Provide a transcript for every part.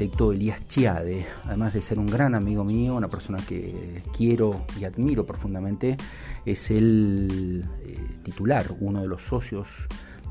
arquitecto Elías Chiade, además de ser un gran amigo mío, una persona que quiero y admiro profundamente, es el eh, titular, uno de los socios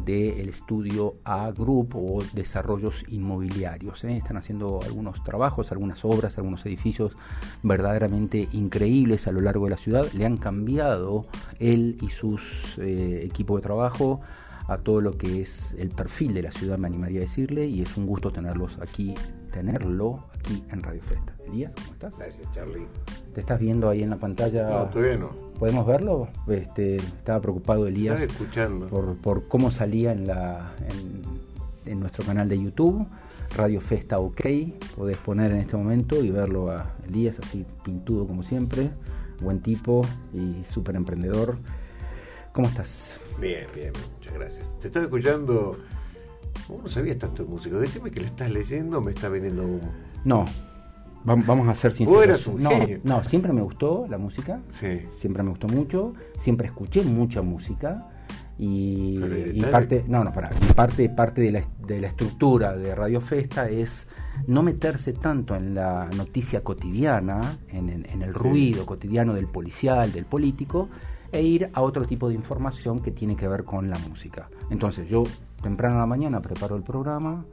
del estudio A Group o desarrollos inmobiliarios. ¿eh? Están haciendo algunos trabajos, algunas obras, algunos edificios verdaderamente increíbles a lo largo de la ciudad. Le han cambiado él y sus eh, equipos de trabajo a todo lo que es el perfil de la ciudad, me animaría a decirle, y es un gusto tenerlos aquí, tenerlo aquí en Radio Festa. Elías, ¿cómo estás? Gracias, Charlie. ¿Te estás viendo ahí en la pantalla? No, todavía no. ¿Podemos verlo? Este, estaba preocupado Elías escuchando. Por, por cómo salía en, la, en, en nuestro canal de YouTube. Radio Festa OK, podés poner en este momento y verlo a Elías así pintudo como siempre, buen tipo y súper emprendedor. ¿Cómo estás? Bien, bien, muchas gracias. Te estaba escuchando. ¿Cómo no sabías tanto de música? Decime que lo estás leyendo o me está viniendo humo. No, vam- vamos a ser sinceros. Vos eras un no, genio. no, siempre me gustó la música, Sí. siempre me gustó mucho, siempre escuché mucha música y, parte, no, no, pará, y parte, parte de la, de la estructura de Radio Festa es no meterse tanto en la noticia cotidiana, en, en- en el ruido cotidiano del policial, del político, e ir a otro tipo de información que tiene que ver con la música. Entonces yo temprano en la mañana preparo el programa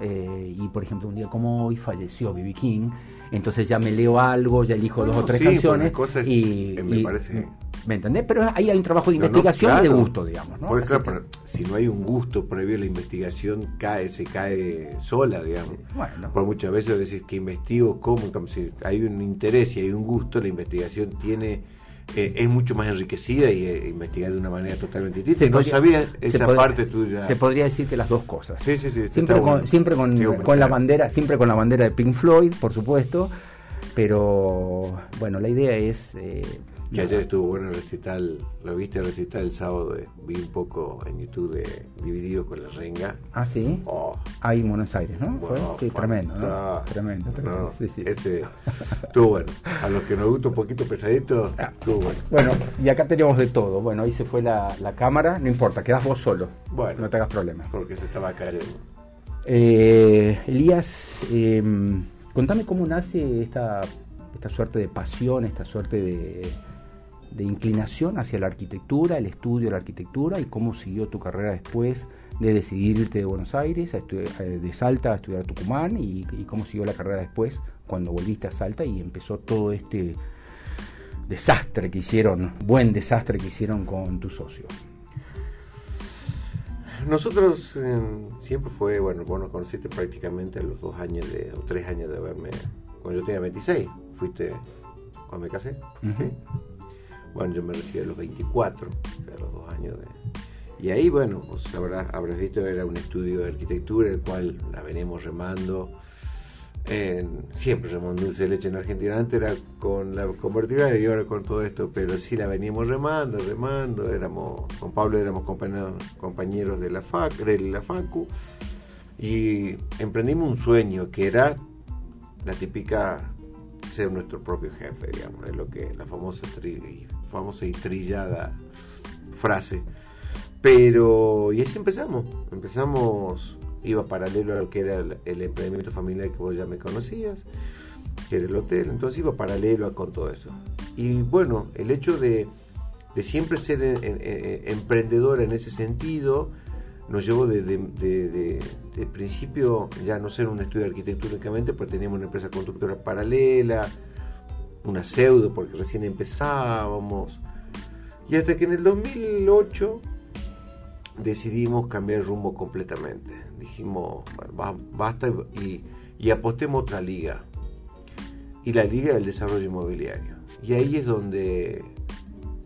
eh, y por ejemplo un día como hoy falleció B.B. King, entonces ya me leo algo, ya elijo dos o tres sí, canciones y, me y- parece- ¿me entendés? Pero ahí hay un trabajo de No, no, investigación y de gusto, digamos, ¿no? Porque, Así claro, que- pero si no hay un gusto previo a la investigación, cae, se cae sola, digamos. Bueno. Por muchas veces decís que investigo cómo, como si hay un interés y hay un gusto, la investigación tiene eh, es mucho más enriquecida y eh, investigar de una manera totalmente distinta. No sabía esa podría- parte tuya. Se podría decir que las dos cosas. Sí, sí, sí. siempre con, bueno. siempre con, con la bandera siempre con la bandera de Pink Floyd por supuesto pero bueno la idea es eh, Que ayer estuvo bueno el recital, lo viste el recital el sábado, vi un poco en YouTube de Dividido con la Renga. ah sí Oh, ahí en Buenos Aires no bueno, Sí, tremendo ¿no? tremendo, tremendo. No, Sí, sí. Ese estuvo bueno. A los que nos gusta un poquito pesadito, Ah. estuvo bueno. bueno y acá tenemos de todo bueno ahí se fue la, la cámara no importa quedas vos solo Bueno. no te hagas problemas Porque se estaba cayendo. Eh, Elías, eh, contame cómo nace esta, esta suerte de pasión, esta suerte de, de inclinación hacia la arquitectura, el estudio de la arquitectura y cómo siguió tu carrera después de decidir irte de Buenos Aires, a eh, de Salta a estudiar Tucumán y, y cómo siguió la carrera después cuando volviste a Salta y empezó todo este desastre que hicieron, buen desastre que hicieron con tu socio. Nosotros eh, siempre fue, bueno, vos nos conociste prácticamente a los dos años de, o tres años de haberme, cuando yo tenía 26, fuiste cuando me casé. ¿sí? Bueno, yo me recibí a los 24, o sea, a los dos años. Y ahí, bueno, pues habrás, habrás visto, era un estudio de arquitectura, el cual la venimos remando. siempre remando dulce de leche en Argentina. Antes era con la convertible y ahora con todo esto, pero sí la veníamos remando, remando. Éramos, con Pablo éramos compañeros, compañeros de la, FAC, de la FACU y emprendimos un sueño que era la típica ser nuestro propio jefe, digamos, es lo que la famosa, tri- famosa y trillada frase. Pero, y así empezamos, empezamos, iba paralelo a lo que era el, el emprendimiento familiar que vos ya me conocías, que era el hotel, entonces iba paralelo con todo eso. Y bueno, el hecho de, de siempre ser en- en- en- emprendedor en ese sentido, nos llevó desde de, de- de principio ya no ser un estudio únicamente, porque teníamos una empresa constructora paralela, una pseudo, porque recién empezábamos. Y hasta que en el 2008 decidimos cambiar el rumbo completamente. Dijimos, basta y, y apostemos otra liga. Y la liga del desarrollo inmobiliario. Y ahí es donde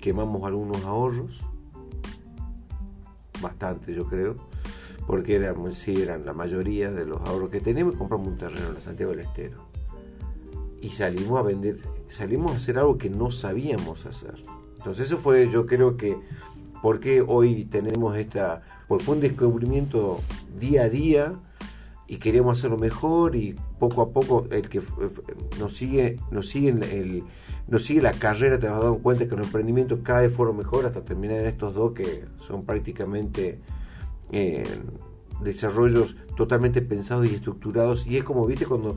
quemamos algunos ahorros, bastante yo creo, porque eran, sí, eran la mayoría de los ahorros que teníamos compramos un terreno en la Santiago del Estero. Y salimos a vender, salimos a hacer algo que no sabíamos hacer. Entonces eso fue, yo creo que, porque hoy tenemos esta, porque fue un descubrimiento día a día y queremos hacerlo mejor y poco a poco el que nos sigue, nos sigue en el, nos sigue la carrera, te vas dando cuenta que los emprendimientos cada vez fueron mejor hasta terminar en estos dos que son prácticamente eh, desarrollos totalmente pensados y estructurados. Y es como, viste, cuando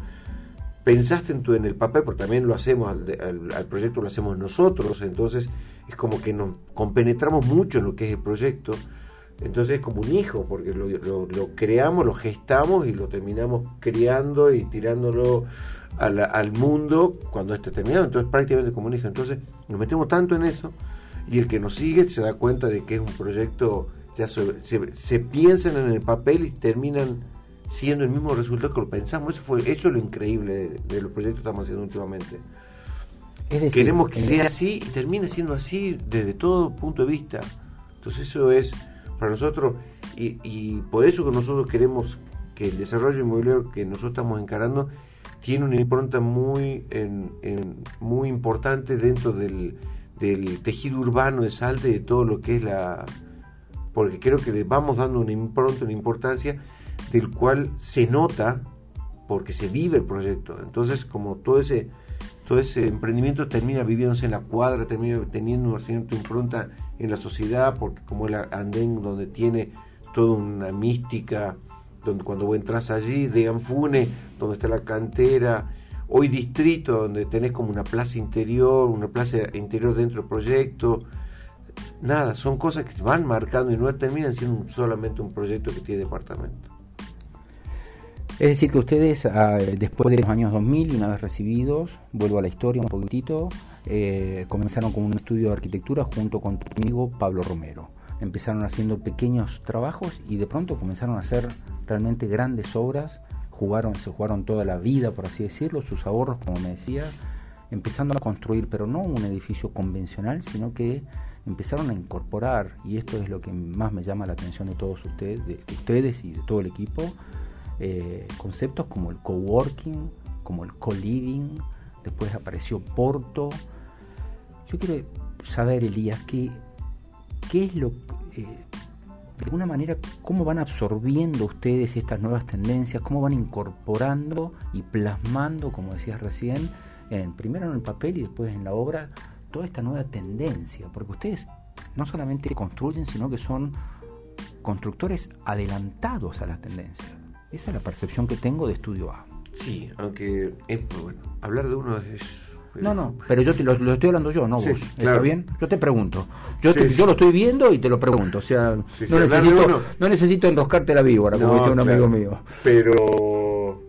pensaste en, tu, en el papel, porque también lo hacemos, al, proyecto lo hacemos nosotros, entonces es como que nos compenetramos mucho en lo que es el proyecto, entonces es como un hijo, porque lo, lo, creamos, lo gestamos y lo terminamos criando y tirándolo al mundo cuando esté terminado, entonces prácticamente como hijo, entonces nos metemos tanto en eso y el que nos sigue se da cuenta de que es un proyecto, ya se, se piensan en el papel y terminan siendo el mismo resultado que lo pensamos. Eso, fue, eso es lo increíble de, los proyectos que estamos haciendo últimamente. Queremos que sea así y termine siendo así desde todo punto de vista. Entonces eso es para nosotros y, por eso que nosotros queremos que el desarrollo inmobiliario que nosotros estamos encarando tiene una impronta muy, muy importante dentro del, del tejido urbano de Salta y de todo lo que es la... porque creo que le vamos dando una impronta, una importancia del cual se nota porque se vive el proyecto. Entonces, como todo ese, todo ese emprendimiento termina viviéndose en la cuadra, termina teniendo una cierta impronta en la sociedad, porque como el andén donde tiene toda una mística, donde cuando entras allí, de Anfune, donde está la cantera, hoy distrito, donde tenés como una plaza interior, una plaza interior dentro del proyecto, nada, son cosas que van marcando y no terminan siendo solamente un proyecto que tiene departamento. Es decir, que ustedes, ah, después de los años 2000, y una vez recibidos, vuelvo a la historia un poquitito, eh, comenzaron con un estudio de arquitectura junto con tu amigo Pablo Romero. Empezaron haciendo pequeños trabajos y de pronto comenzaron a hacer realmente grandes obras. Jugaron, se jugaron toda la vida, por así decirlo, sus ahorros, como me decía, empezando a construir, pero no un edificio convencional, sino que empezaron a incorporar, y esto es lo que más me llama la atención de todos ustedes, de ustedes y de todo el equipo, eh, conceptos como el coworking, como el co-living, después apareció Porto. Yo quiero saber, Elías, qué, qué es lo, eh, de alguna manera, cómo van absorbiendo ustedes estas nuevas tendencias, cómo van incorporando y plasmando, como decías recién, en, primero en el papel y después en la obra, toda esta nueva tendencia, porque ustedes no solamente construyen, sino que son constructores adelantados a las tendencias. Esa es la percepción que tengo de Estudio A. Sí, aunque es, bueno, hablar de uno es... No, no, pero yo te, lo, estoy hablando yo, no vos. ¿Está bien? Yo te pregunto. Yo, yo lo estoy viendo y te lo pregunto. O sea, no, necesito, no necesito enroscarte la víbora, como dice un amigo mío. Pero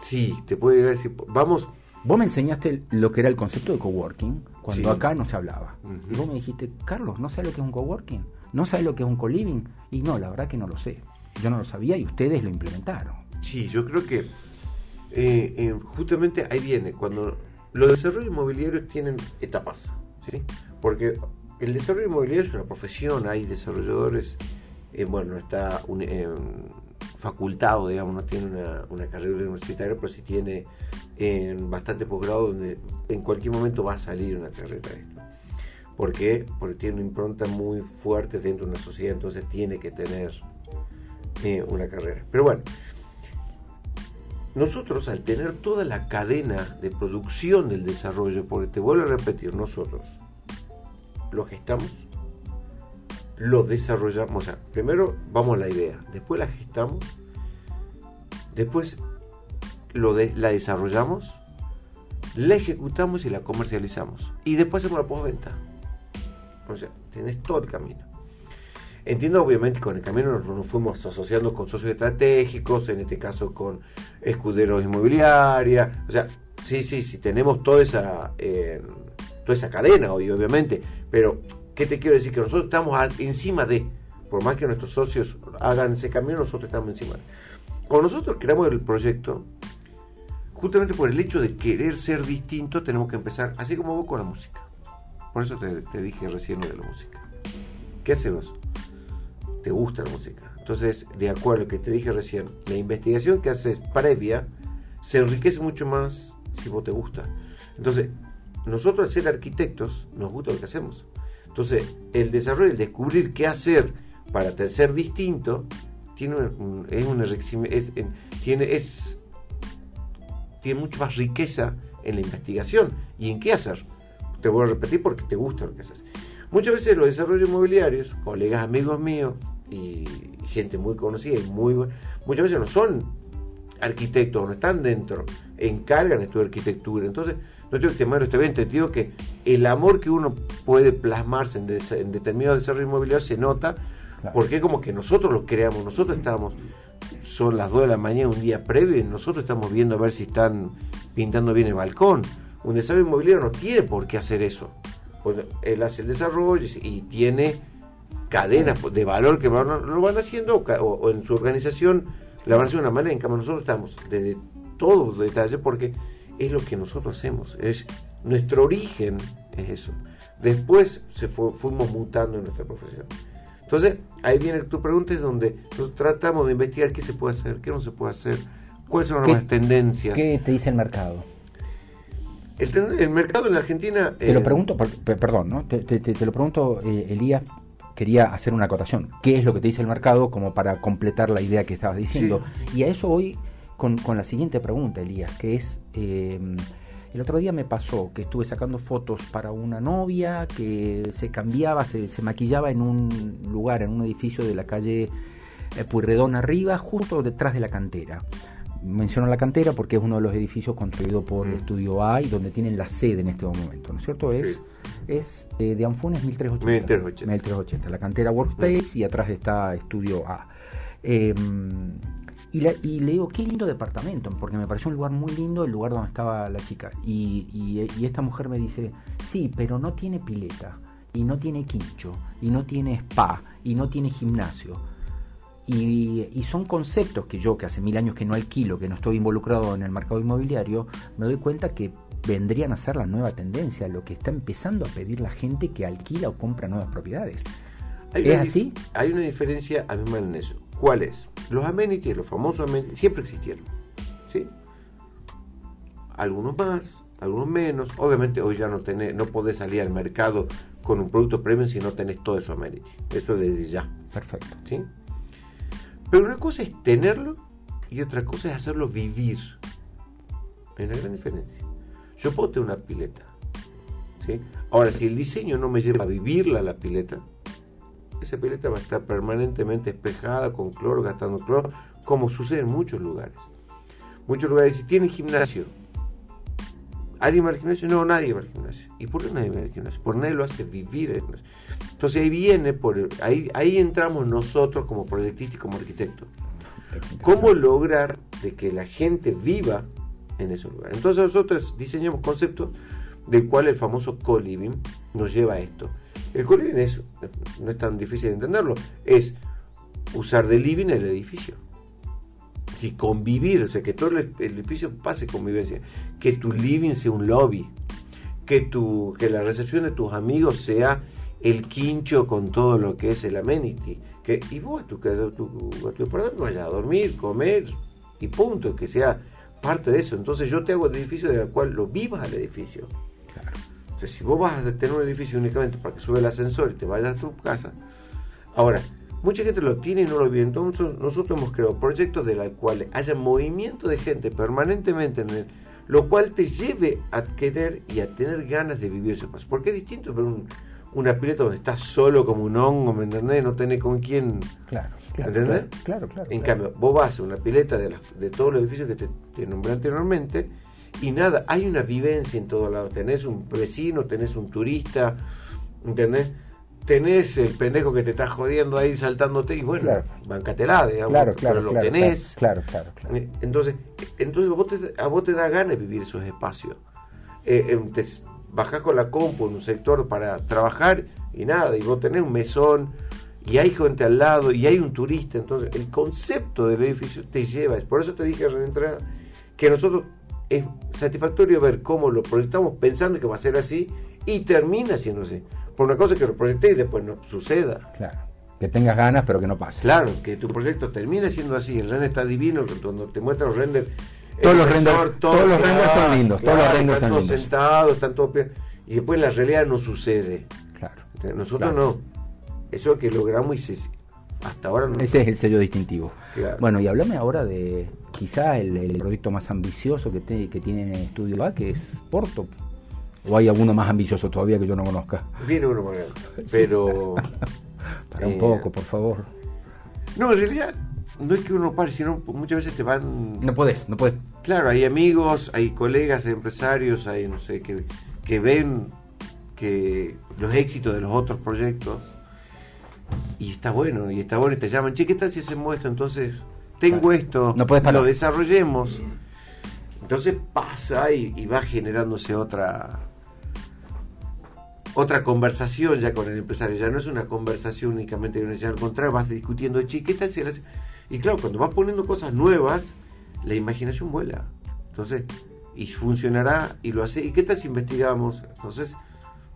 sí, te puedo decir, vamos... Vos me enseñaste lo que era el concepto de coworking cuando acá no se hablaba. Y vos me dijiste, Carlos, ¿no sabes lo que es un coworking? ¿No sabes lo que es un co-living? Y no, la verdad que no lo sé. Yo no lo sabía y ustedes lo implementaron. Sí, yo creo que eh, eh, justamente ahí viene, cuando los desarrollos inmobiliarios tienen etapas, ¿sí? Porque el desarrollo inmobiliario es una profesión, hay desarrolladores, eh, bueno, no está un, facultado, digamos, no tiene una, carrera universitaria, pero sí tiene bastante posgrado donde en cualquier momento va a salir una carrera de esto. ¿Por qué? Porque tiene una impronta muy fuerte dentro de una sociedad, entonces tiene que tener una carrera. Pero bueno, nosotros al tener toda la cadena de producción del desarrollo, porque te vuelvo a repetir, nosotros lo gestamos, lo desarrollamos, o sea, primero vamos a la idea, después la gestamos, después lo la desarrollamos, la ejecutamos y la comercializamos. Y después hacemos la postventa. O sea, tenés todo el camino. Entiendo obviamente con el camino nos, fuimos asociando con socios estratégicos, en este caso con escuderos inmobiliaria, o sea, sí, sí, sí, tenemos toda esa, eh, toda esa cadena hoy, obviamente, pero ¿qué te quiero decir? Que nosotros estamos encima de, por más que nuestros socios hagan ese camino, nosotros estamos encima de. Cuando nosotros creamos el proyecto, justamente por el hecho de querer ser distinto, tenemos que empezar, así como vos con la música. Por eso te, te dije recién de la música. ¿Qué hacemos? Te gusta la música. Entonces, de acuerdo a lo que te dije recién, la investigación que haces previa se enriquece mucho más si vos te gusta. Entonces, nosotros al ser arquitectos nos gusta lo que hacemos. Entonces, el desarrollo, el descubrir qué hacer para ser distinto, tiene un, es una es, tiene, tiene mucha más riqueza en la investigación y en qué hacer. Te voy a repetir porque te gusta lo que haces. Muchas veces los desarrollos inmobiliarios, colegas amigos míos, y gente muy conocida y muy muchas veces no son arquitectos, no están dentro, encargan estudiar arquitectura. Entonces, no tengo que temer, estoy bien entendido que el amor que uno puede plasmarse en, en determinado desarrollo inmobiliario se nota, porque como que nosotros lo creamos, nosotros estamos, son las 2 de la mañana un día previo y nosotros estamos viendo a ver si están pintando bien el balcón. Un desarrollo inmobiliario no tiene por qué hacer eso. Él hace el desarrollo y tiene cadenas de valor que lo van haciendo o, en su organización la van a hacer de una manera. En cambio, nosotros estamos desde todos los detalles porque es lo que nosotros hacemos. Es nuestro origen es eso. Después se fuimos mutando en nuestra profesión. Entonces, ahí viene tu pregunta, es donde nosotros tratamos de investigar qué se puede hacer, qué no se puede hacer, cuáles son las tendencias. ¿Qué te dice el mercado? El, mercado en la Argentina... Te lo eh, pregunto, perdón, ¿no? Te, te, lo pregunto, eh, Elías, quería hacer una acotación. ¿Qué es lo que te dice el mercado como para completar la idea que estabas diciendo? Y a eso voy con, la siguiente pregunta, Elías, que es... Eh, el otro día me pasó que estuve sacando fotos para una novia que se cambiaba, se, se maquillaba en un lugar, en un edificio de la calle Purredón arriba, justo detrás de la cantera menciono la cantera porque es uno de los edificios construidos por el mm. Estudio A y donde tienen la sede en este momento, ¿no es cierto? Es, es eh, de Anfunes 1380, 1380. la cantera Workspace y atrás está Estudio A. Em, y, le digo, qué lindo departamento, porque me pareció un lugar muy lindo, el lugar donde estaba la chica. Y, y esta mujer me dice, sí, pero no tiene pileta, y no tiene quincho, y no tiene spa, y no tiene gimnasio y, son conceptos que yo, que hace mil años que no alquilo, que no estoy involucrado en el mercado inmobiliario, me doy cuenta que vendrían a ser la nueva tendencia, lo que está empezando a pedir la gente que alquila o compra nuevas propiedades. ¿Es así? Hay una diferencia a mí en eso. ¿Cuál es? Los amenities, los famosos amenities, siempre existieron. ¿sí? Algunos más, algunos menos. Obviamente hoy ya no tenés, no podés salir al mercado con un producto premium si no tenés todo eso amenities. Eso desde ya. Perfecto. ¿sí? Pero una cosa es tenerlo y otra cosa es hacerlo vivir. Hay una gran diferencia. Yo puedo tener una pileta. ¿sí? Ahora, si el diseño no me lleva a vivirla la pileta, esa pileta va a estar permanentemente espejada con cloro, gastando cloro, como sucede en muchos lugares. Muchos lugares, si tienen gimnasio, ¿alguien va al gimnasio? No, nadie va al gimnasio. ¿Y por qué nadie va al gimnasio? Por nadie lo hace vivir el gimnasio. Entonces ahí viene, por, ahí, ahí entramos nosotros como proyectistas y como arquitectos. ¿Cómo lograr de que la gente viva en esos lugares? Entonces nosotros diseñamos conceptos del cual el famoso co-living nos lleva a esto. El co-living es, no es tan difícil de entenderlo, es usar de living el edificio. Y convivir, o sea, que todo el, edificio pase convivencia, que tu living sea un lobby, que, tu, que la recepción de tus amigos sea el quincho con todo lo que es el amenity. Que, y vos a tu, a tu, a vayas a dormir, comer y punto, que sea parte de eso. Entonces yo te hago el edificio del cual lo vivas al edificio. Claro. Entonces si vos vas a tener un edificio únicamente para que sube el ascensor y te vayas a tu casa. Ahora, mucha gente lo tiene y no lo vive. Entonces nosotros hemos creado proyectos de los cuales haya movimiento de gente permanentemente en el lo cual te lleve a querer y a tener ganas de vivir ese paso. Porque es distinto ver un, una pileta donde estás solo como un hongo, ¿me entendés? No tenés con quién. Claro, claro. ¿Entendés? Claro, claro. En cambio, vos vas a una pileta de, de todos los edificios que te, te, nombré anteriormente y nada, hay una vivencia en todos lados. Tenés un vecino, tenés un turista, ¿entendés? Tenés el pendejo que te está jodiendo ahí saltándote y bueno, claro. bancatela, digamos. Claro, claro. Pero lo tenés. Claro, claro, claro. Entonces, entonces vos te, a vos te da ganas de vivir esos espacios. Eh, em, bajás con la compu en un sector para trabajar y nada, y vos tenés un mesón y hay gente al lado y hay un turista, entonces el concepto del edificio te lleva, por eso te dije de entrada que nosotros es satisfactorio ver cómo lo proyectamos pensando que va a ser así y termina siendo así. Por una cosa que lo proyecté y después no suceda. Claro. Que tengas ganas, pero que no pase. Claro, que tu proyecto termine siendo así. El render está divino, cuando te muestra los renders todos los renders, todos los renders son lindos, todos los renders están son lindos. sentados, están todos y después la realidad no sucede. Claro. Nosotros no. Eso es que logramos y hasta ahora no. Ese es el sello distintivo. Bueno, y hablame ahora de quizá el, proyecto más ambicioso que, que tiene Estudio A, que es Porto. ¿O hay alguno más ambicioso todavía que yo no conozca? Viene uno más pero... Para un poco, por favor. No, en realidad no es que uno pare, sino muchas veces te van... No puedes, no puedes. Claro, hay amigos, hay colegas, hay empresarios, hay, no sé, que, que ven que los éxitos de los otros proyectos y está bueno, y está bueno, y te llaman, che, ¿qué tal si hacemos esto? Entonces, tengo esto, no puedes lo desarrollemos. Entonces pasa y, y va generándose otra otra conversación ya con el empresario, ya no es una conversación únicamente el al contrario, vas discutiendo, che, ¿qué tal si Y claro, cuando vas poniendo cosas nuevas, la imaginación vuela. Entonces, y funcionará y lo hace. ¿Y qué tal si investigamos? Entonces,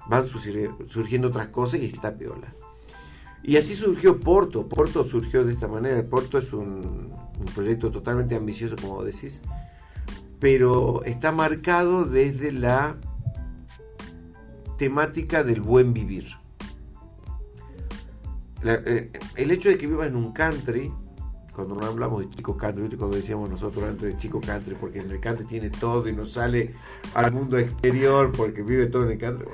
van surgiendo otras cosas y está piola. Y así surgió Porto. Porto surgió de esta manera. Porto es un, proyecto totalmente ambicioso, como decís, pero está marcado desde la temática del buen vivir. Eh, el hecho de que vivas en un country, cuando no hablamos de chico country, cuando decíamos nosotros antes de chico country, porque en el country tiene todo y no sale al mundo exterior porque vive todo en el country.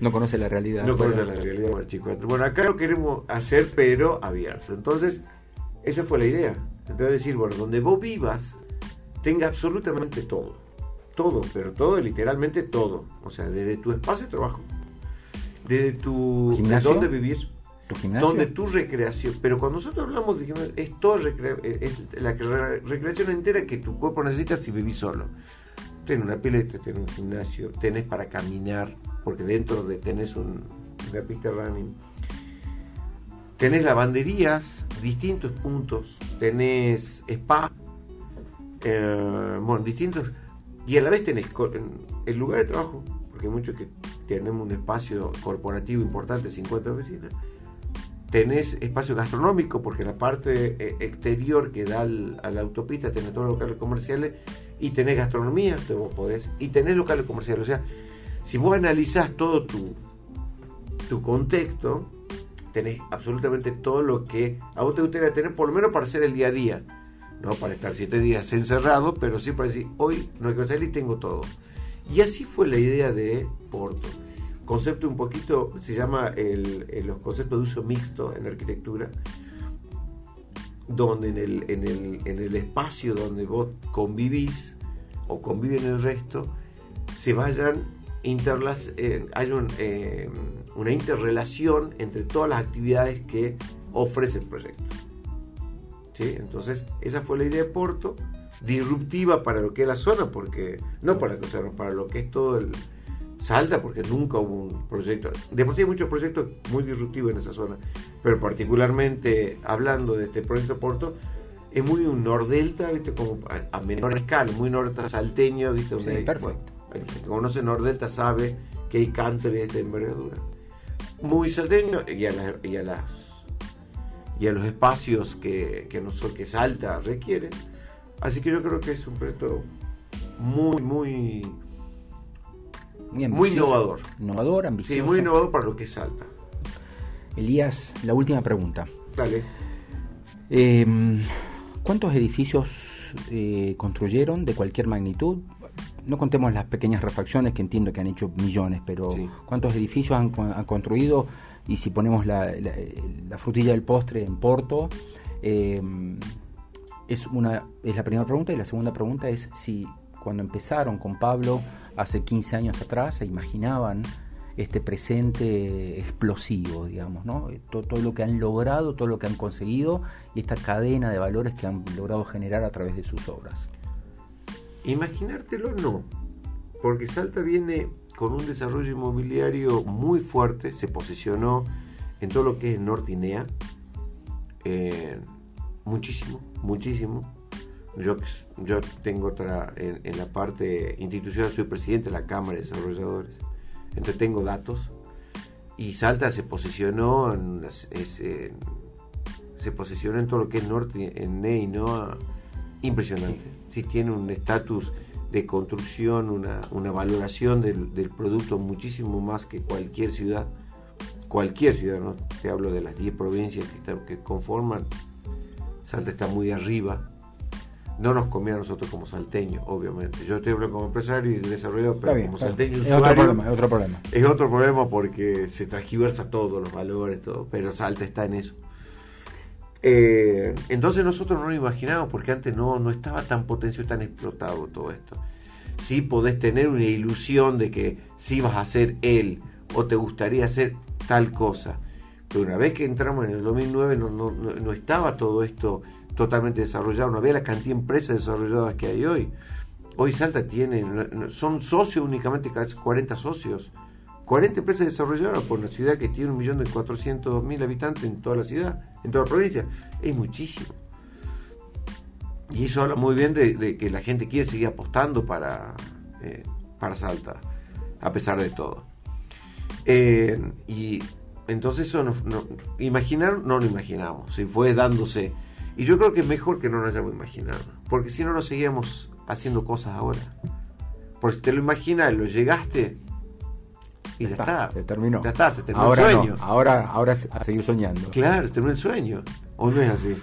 no conoce la realidad. No conoce la realidad del chico country. Bueno, acá lo queremos hacer, pero abierto. Entonces, esa fue la idea. Entonces decir, bueno, donde vos vivas, tenga absolutamente todo todo, pero todo, literalmente todo. O sea, desde tu espacio de trabajo, desde tu ¿Gimnasio? dónde vivir, Donde tu recreación. Pero cuando nosotros hablamos de es toda la recreación entera que tu cuerpo necesita si vivís solo. Tenés una pileta, tenés un gimnasio, tenés para caminar, porque dentro de tenés un, una pista running. Tenés lavanderías, distintos puntos, tenés spa, eh, bueno, distintos y a la vez tenés el lugar de trabajo, porque muchos que tenemos un espacio corporativo importante, 50 oficinas, tenés espacio gastronómico, porque la parte eh, exterior que da a la autopista tenés todos los locales comerciales y tenés gastronomía, vos podés, y tenés locales comerciales. O sea, si vos analizás todo tu, tu contexto, tenés absolutamente todo lo que a vos te gustaría tener, por lo menos para hacer el día a día no para estar siete días encerrado, pero sí para decir, hoy no hay que salir y tengo todo. Y así fue la idea de Porto. Concepto un poquito, se llama el, los conceptos de uso mixto en arquitectura, donde en el, en el, en el espacio donde vos convivís o conviven el resto, se vayan interlas, eh, hay eh, una interrelación entre todas las actividades que ofrece el proyecto. Entonces, esa fue la idea de Porto, disruptiva para lo que es la zona, porque no para, para lo que es todo el Salta, porque nunca hubo un proyecto. De por sí hay muchos proyectos muy disruptivos en esa zona, pero particularmente hablando de este proyecto Porto, es muy un nordelta, ¿viste? Como a, menor escala, muy nordelta salteño, ¿viste? Sí, perfecto. el que conoce nordelta sabe que hay country de envergadura. Muy salteño y a, y a las y a los espacios que, que, que Salta requiere. Así que yo creo que es un proyecto muy, muy, muy, innovador. Innovador, ambicioso. Sí, muy innovador para lo que es Salta. Elías, la última pregunta. Dale. Em, ¿Cuántos edificios eh, construyeron de cualquier magnitud? No contemos las pequeñas refacciones que entiendo que han hecho millones, pero ¿cuántos edificios han, han construido y si ponemos la, frutilla del postre en Porto, eh, es, una, es la primera pregunta y la segunda pregunta es si cuando empezaron con Pablo hace 15 años atrás se imaginaban este presente explosivo, digamos, ¿no? Todo, lo que han logrado, todo lo que han conseguido y esta cadena de valores que han logrado generar a través de sus obras. Imaginártelo no, porque Salta viene con un desarrollo inmobiliario muy fuerte, se posicionó en todo lo que es Nortinea, eh, muchísimo, muchísimo. Yo, yo tengo otra, en, la parte institucional, soy presidente de la Cámara de Desarrolladores, entonces tengo datos, y Salta se posicionó en, se posicionó en todo lo que es Norte, en NEI, ¿no? Impresionante. Sí, tiene un estatus de construcción, una, valoración del, producto muchísimo más que cualquier ciudad, cualquier ciudad, ¿no? te hablo de las 10 provincias que, que conforman, Salta está muy arriba, no nos conviene a nosotros como salteños, obviamente. Yo estoy hablando como empresario y desarrollador, pero como salteño es otro problema, es otro problema. Es otro problema porque se transgiversa todo, los valores, todo, pero Salta está en eso. Eh, entonces nosotros no lo imaginamos porque antes no, no estaba tan potenciado, tan explotado todo esto. Sí podés tener una ilusión de que sí vas a ser él o te gustaría hacer tal cosa. Pero una vez que entramos en el 2009 no, no, no estaba todo esto totalmente desarrollado, no había la cantidad de empresas desarrolladas que hay hoy. Hoy Salta tiene, son socios únicamente casi 40 socios. 40 empresas desarrolladas por una ciudad que tiene un millón de 400 mil habitantes en toda la ciudad, en toda la provincia. Es muchísimo. Y eso habla muy bien de, que la gente quiere seguir apostando para, eh, para Salta, a pesar de todo. Eh, y entonces eso no, imaginar no lo imaginamos, se fue dándose. Y yo creo que es mejor que no lo hayamos imaginado, porque si no, no seguíamos haciendo cosas ahora. Porque si te lo imaginas, lo llegaste y ya, está, Se terminó. Ya está, se terminó ahora el sueño. ahora, ahora a seguir soñando. Claro, se terminó el sueño. ¿O no es así?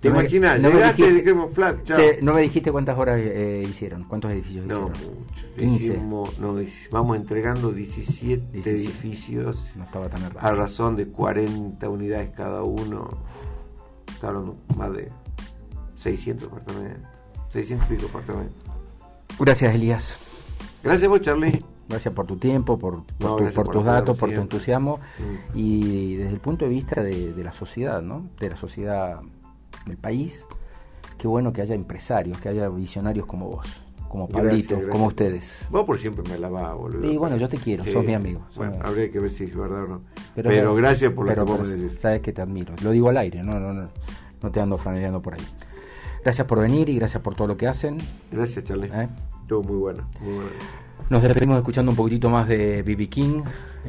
¿Te imaginas? No Llegaste y dijimos flat, chao. no me dijiste cuántas horas eh, hicieron, cuántos edificios no, hicieron. Muchos. 15. no, vamos entregando 17, edificios. No estaba tan errado. A razón de 40 unidades cada uno. Estaban más de 600 apartamentos. 600 y pico apartamentos. Gracias, Elías. Gracias vos, Charlie. Gracias por tu tiempo, por, por, tus datos, por tu entusiasmo mm. y desde el punto de vista de, la sociedad, ¿no? De la sociedad del país. Qué bueno que haya empresarios, que haya visionarios como vos, como Pablito, como ustedes. Vos por siempre me alabás, boludo. Y bueno, yo te quiero, sos mi amigo. Bueno, habría que ver si es verdad o no. Pero, gracias por lo que vos me decís. Sabes que te admiro. Lo digo al aire, no, no, no, no te ando franeleando por ahí. Gracias por venir y gracias por todo lo que hacen. Gracias, Charlie. ¿Eh? Todo muy bueno, muy bueno. Nos despedimos escuchando un poquitito más de B.B. King.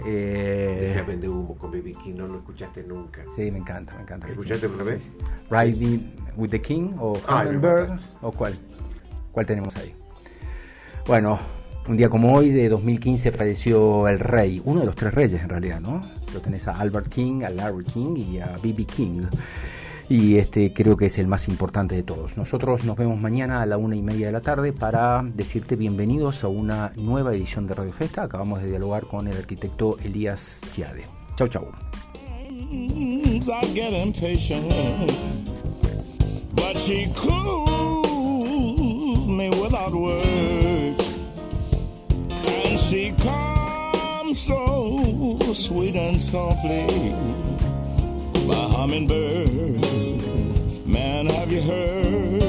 Eh... Deja humo con B.B. King, no lo escuchaste nunca. Sí, me encanta, me encanta. ¿Escuchaste una vez? Riding with the King o Hummingbird o cuál? ¿Cuál tenemos ahí? Bueno, un día como hoy de 2015 falleció el rey, uno de los tres reyes en realidad, ¿no? Lo tenés a Albert King, a Larry King y a B.B. King y este creo que es el más importante de todos. Nosotros nos vemos mañana a la una y media de la tarde para decirte bienvenidos a una nueva edición de Radio Festa. Acabamos de dialogar con el arquitecto Elías Chiade. Chau, chau. She comes so sweet and softly, my hummingbird. Man, have you heard?